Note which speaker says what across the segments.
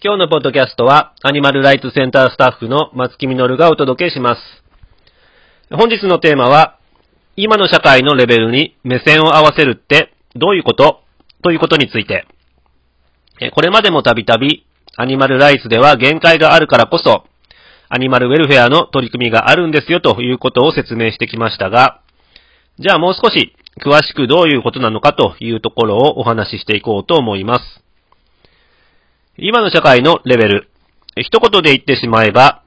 Speaker 1: 今日のポッドキャストは、アニマルライツセンタースタッフの松木みのるがお届けします。本日のテーマは、今の社会のレベルに目線を合わせるってどういうこと？ということについて。これまでもたびたび、アニマルライツでは限界があるからこそ、アニマルウェルフェアの取り組みがあるんですよということを説明してきましたが、じゃあもう少し詳しくどういうことなのかというところをお話ししていこうと思います。今の社会のレベル。一言で言ってしまえば、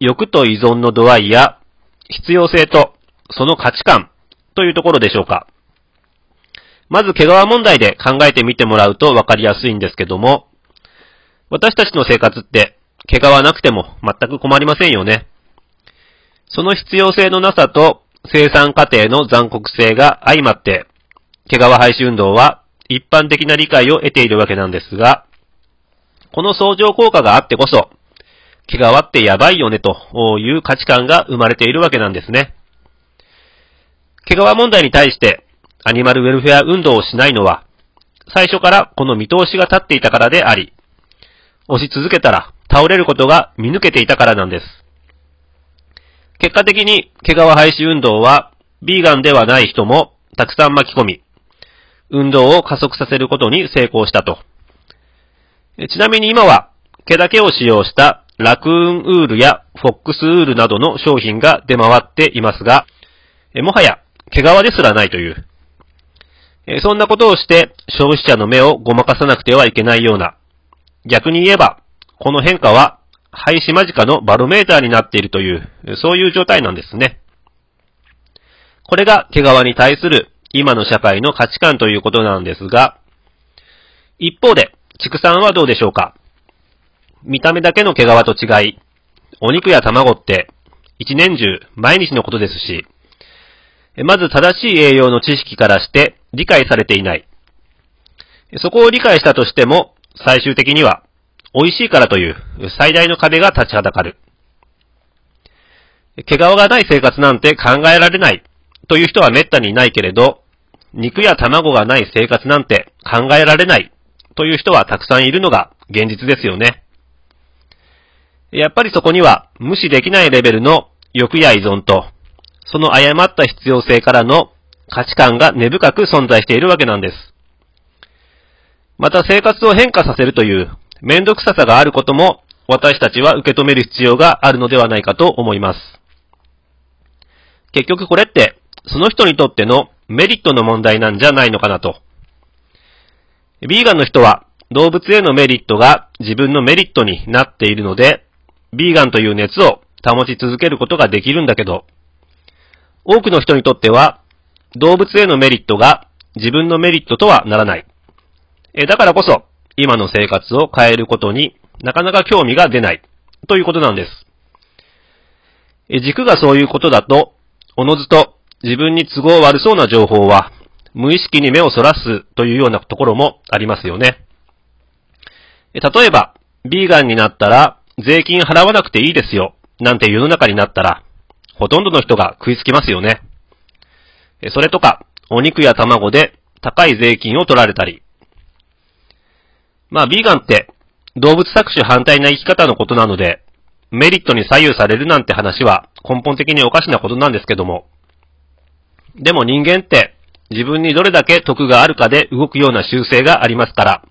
Speaker 1: 欲と依存の度合いや、必要性と、その価値観というところでしょうか。まず、毛皮問題で考えてみてもらうとわかりやすいんですけども、私たちの生活って、毛皮なくても全く困りませんよね。その必要性のなさと生産過程の残酷性が相まって、毛皮廃止運動は一般的な理解を得ているわけなんですが、この相乗効果があってこそ、毛皮ってやばいよねという価値観が生まれているわけなんですね。毛皮問題に対してアニマルウェルフェア運動をしないのは、最初からこの見通しが立っていたからであり、押し続けたら倒れることが見抜けていたからなんです。結果的に毛皮廃止運動は、ビーガンではない人もたくさん巻き込み、運動を加速させることに成功したとちなみに今は、毛だけを使用したラクーンウールやフォックスウールなどの商品が出回っていますが、もはや毛皮ですらないという。そんなことをして消費者の目をごまかさなくてはいけないような。逆に言えば、この変化は廃止間近のバロメーターになっているという、そういう状態なんですね。これが毛皮に対する今の社会の価値観ということなんですが、一方で、畜産はどうでしょうか？見た目だけの毛皮と違い、お肉や卵って一年中毎日のことですし、まず正しい栄養の知識からして理解されていない。そこを理解したとしても、最終的には美味しいからという最大の壁が立ちはだかる。毛皮がない生活なんて考えられないという人は滅多にいないけれど、肉や卵がない生活なんて考えられないという人はたくさんいるのが現実ですよね。やっぱりそこには無視できないレベルの欲や依存と、その誤った必要性からの価値観が根深く存在しているわけなんです。また生活を変化させるという面倒くささがあることも私たちは受け止める必要があるのではないかと思います。結局これってその人にとってのメリットの問題なんじゃないのかなとビーガンの人は動物へのメリットが自分のメリットになっているので、ビーガンという熱を保ち続けることができるんだけど、多くの人にとっては動物へのメリットが自分のメリットとはならない。だからこそ、今の生活を変えることになかなか興味が出ないということなんです。軸がそういうことだと、おのずと自分に都合悪そうな情報は無意識に目をそらすというようなところもありますよね。例えば、ビーガンになったら税金払わなくていいですよ、なんて世の中になったら、ほとんどの人が食いつきますよね。それとか、お肉や卵で高い税金を取られたり。まあ、ビーガンって動物搾取反対な生き方のことなので、メリットに左右されるなんて話は根本的におかしなことなんですけども。でも人間って自分にどれだけ得があるかで動くような習性がありますから、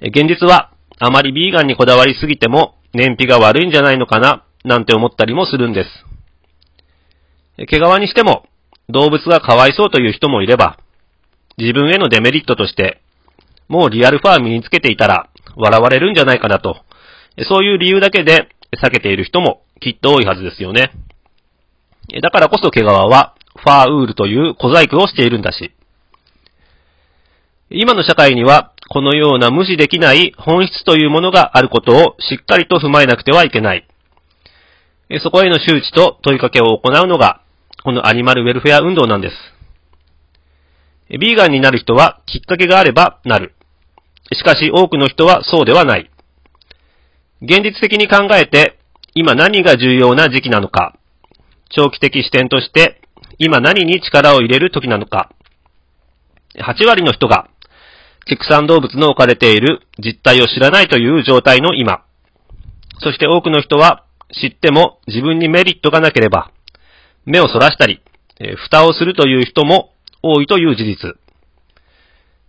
Speaker 1: 現実はあまりビーガンにこだわりすぎても燃費が悪いんじゃないのかな、なんて思ったりもするんです。毛皮にしても動物がかわいそうという人もいれば、自分へのデメリットとして、もうリアルファー身につけていたら笑われるんじゃないかなと、そういう理由だけで避けている人もきっと多いはずですよね。だからこそ毛皮はファーウールという小細工をしているんだし。今の社会には、このような無視できない本質というものがあることをしっかりと踏まえなくてはいけない。そこへの周知と問いかけを行うのが、このアニマルウェルフェア運動なんです。ビーガンになる人はきっかけがあればなる。しかし多くの人はそうではない。現実的に考えて、今何が重要な時期なのか、長期的視点として今何に力を入れる時なのか。8割の人が畜産動物の置かれている実態を知らないという状態の今。そして多くの人は知っても自分にメリットがなければ、目をそらしたり、え蓋をするという人も多いという事実。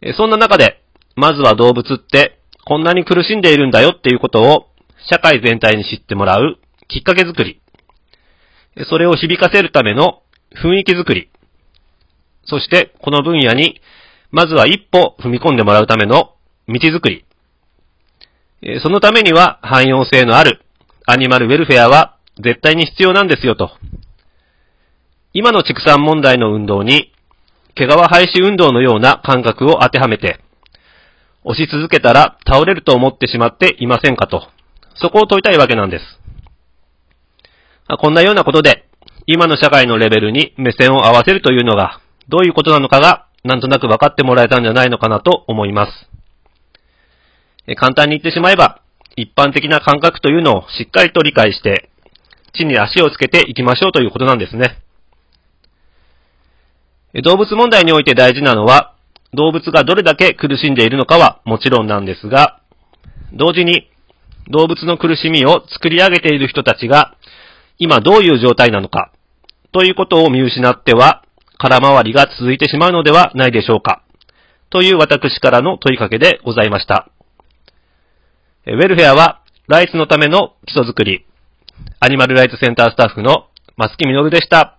Speaker 1: えそんな中で、まずは動物ってこんなに苦しんでいるんだよっていうことを社会全体に知ってもらうきっかけづくり。それを響かせるための雰囲気づくり。そしてこの分野にまずは一歩踏み込んでもらうための道づくり。そのためには汎用性のあるアニマルウェルフェアは絶対に必要なんですよと。今の畜産問題の運動に、毛皮廃止運動のような感覚を当てはめて、押し続けたら倒れると思ってしまっていませんかと。そこを問いたいわけなんです。こんなようなことで、今の社会のレベルに目線を合わせるというのが、どういうことなのかが、なんとなく分かってもらえたんじゃないのかなと思います。簡単に言ってしまえば、一般的な感覚というのをしっかりと理解して、地に足をつけていきましょうということなんですね。動物問題において大事なのは、動物がどれだけ苦しんでいるのかはもちろんなんですが、同時に動物の苦しみを作り上げている人たちが、今どういう状態なのか、ということを見失っては、空回りが続いてしまうのではないでしょうか。という私からの問いかけでございました。ウェルフェアは、ライツのための基礎づくり、アニマルライツセンタースタッフの松木みのるでした。